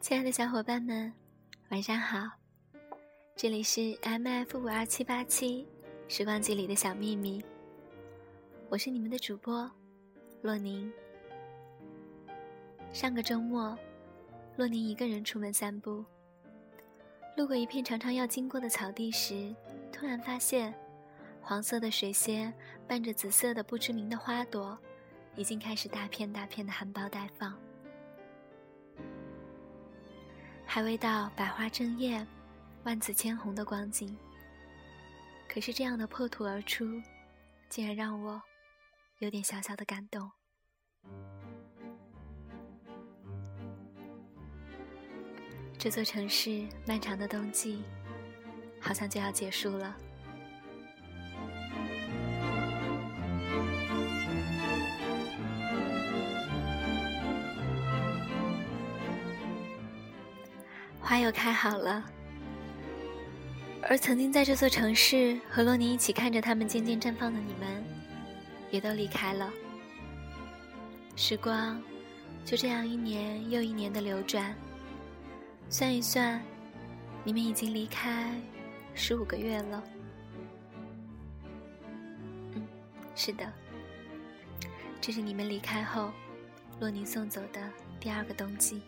亲爱的小伙伴们，晚上好！这里是 M F 五二七八七时光机里的小秘密，我是你们的主播洛宁。上个周末，洛宁一个人出门散步，路过一片常常要经过的草地时，突然发现，黄色的水仙伴着紫色的不知名的花朵，已经开始大片大片的含苞待放。还未到百花争艳、万紫千红的光景，可是这样的破土而出，竟然让我有点小小的感动。这座城市漫长的冬季，好像就要结束了。花又开好了，而曾经在这座城市和洛尼一起看着它们渐渐绽放的你们，也都离开了。时光就这样一年又一年的流转，算一算，你们已经离开十五个月了。嗯，是的，这是你们离开后，洛尼送走的第二个冬季。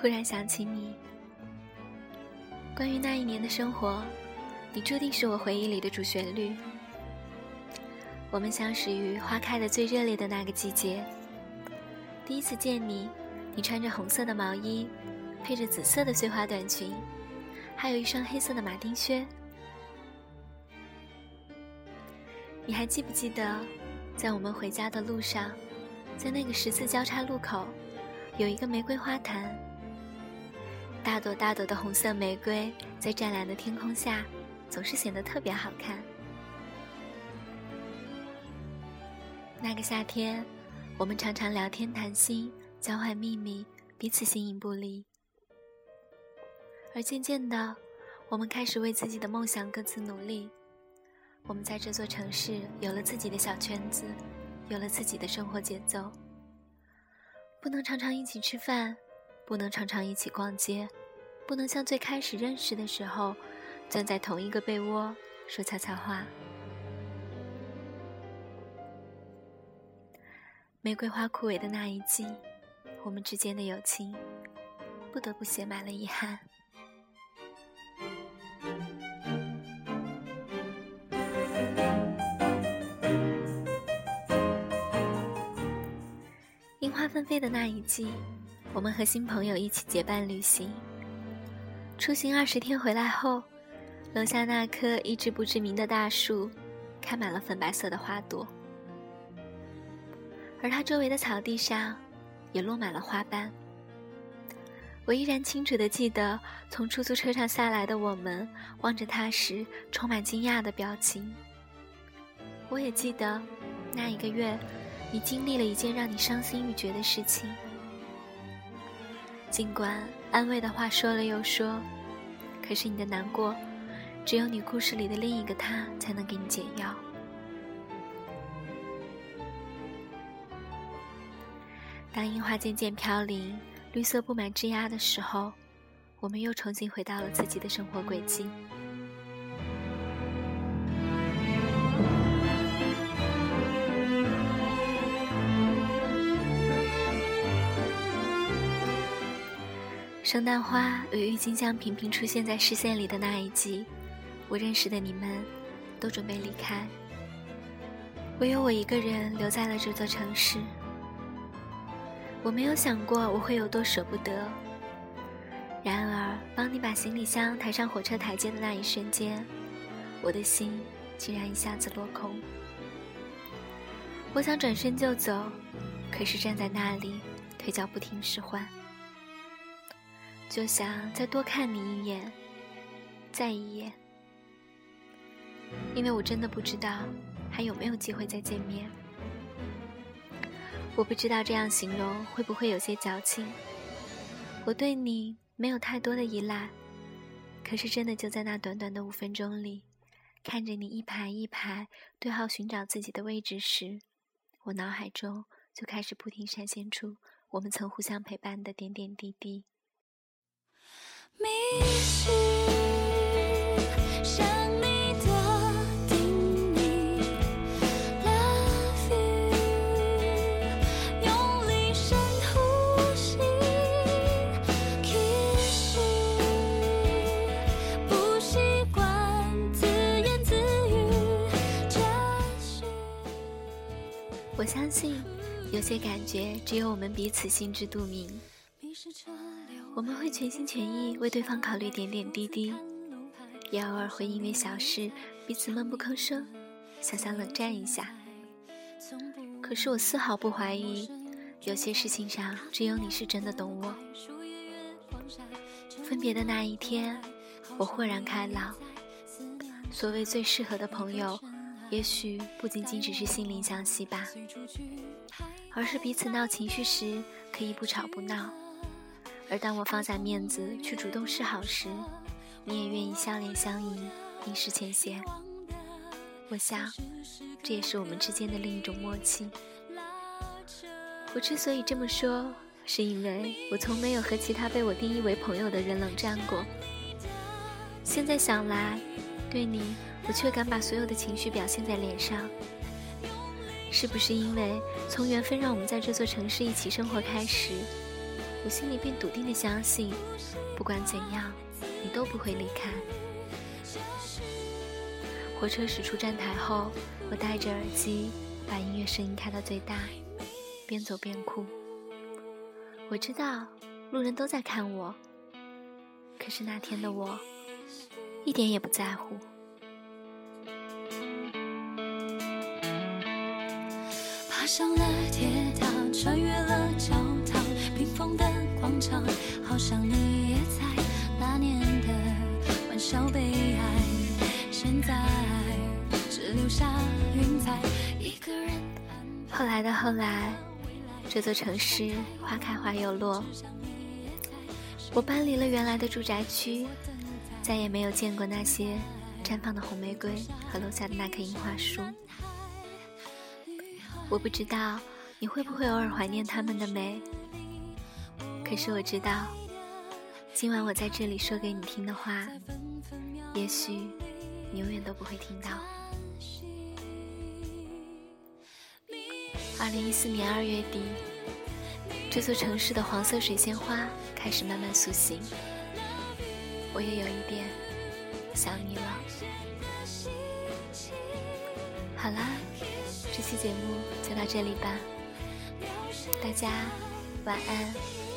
忽然想起你，关于那一年的生活，你注定是我回忆里的主旋律。我们相识于花开的最热烈的那个季节。第一次见你，你穿着红色的毛衣，配着紫色的碎花短裙，还有一双黑色的马丁靴。你还记不记得，在我们回家的路上，在那个十字交叉路口，有一个玫瑰花坛。大朵大朵的红色玫瑰，在湛蓝的天空下，总是显得特别好看。那个夏天，我们常常聊天谈心，交换秘密，彼此形影不离。而渐渐的，我们开始为自己的梦想各自努力。我们在这座城市有了自己的小圈子，有了自己的生活节奏。不能常常一起吃饭。不能常常一起逛街，不能像最开始认识的时候，钻在同一个被窝说悄悄话。玫瑰花枯萎的那一季，我们之间的友情不得不写满了遗憾。樱花纷飞的那一季。我们和新朋友一起结伴旅行，出行二十天回来后，楼下那棵一直不知名的大树，开满了粉白色的花朵，而它周围的草地上，也落满了花瓣。我依然清楚的记得，从出租车上下来的我们望着它时充满惊讶的表情。我也记得，那一个月，你经历了一件让你伤心欲绝的事情。尽管安慰的话说了又说，可是你的难过，只有你故事里的另一个他才能给你解药。当樱花渐渐飘零，绿色布满枝桠的时候，我们又重新回到了自己的生活轨迹。圣诞花与郁金香频频出现在视线里的那一季，我认识的你们都准备离开，唯有我一个人留在了这座城市。我没有想过我会有多舍不得，然而帮你把行李箱抬上火车台阶的那一瞬间，我的心竟然一下子落空。我想转身就走，可是站在那里，腿脚不听使唤。就想再多看你一眼，再一眼，因为我真的不知道还有没有机会再见面。我不知道这样形容会不会有些矫情。我对你没有太多的依赖，可是真的就在那短短的五分钟里，看着你一排一排对号寻找自己的位置时，我脑海中就开始不停闪现出我们曾互相陪伴的点点滴滴。我相信，有些感觉只有我们彼此心知肚明。我们会全心全意为对方考虑点点滴滴，也偶尔会因为小事彼此闷不吭声，想想冷战一下。可是我丝毫不怀疑，有些事情上只有你是真的懂我。分别的那一天，我豁然开朗。所谓最适合的朋友。也许不仅仅只是心灵相惜吧，而是彼此闹情绪时可以不吵不闹，而当我放下面子去主动示好时，你也愿意笑脸相迎，冰释前嫌。我想，这也是我们之间的另一种默契。我之所以这么说，是因为我从没有和其他被我定义为朋友的人冷战过。现在想来，对你。我却敢把所有的情绪表现在脸上，是不是因为从缘分让我们在这座城市一起生活开始，我心里便笃定的相信，不管怎样，你都不会离开。火车驶出站台后，我戴着耳机，把音乐声音开到最大，边走边哭。我知道路人都在看我，可是那天的我，一点也不在乎。爬上了铁塔，穿越了教堂，冰封的广好像你也在那年的玩笑悲哀。现在只留下云彩，一个人。后来的后来，这座城市花开花又落，我搬离了原来的住宅区，再也没有见过那些绽放的红玫瑰和楼下的那棵樱花树。我不知道你会不会偶尔怀念他们的美，可是我知道，今晚我在这里说给你听的话，也许你永远都不会听到。二零一四年二月底，这座城市的黄色水仙花开始慢慢苏醒，我也有一点想你了。好啦。这期节目就到这里吧，大家晚安。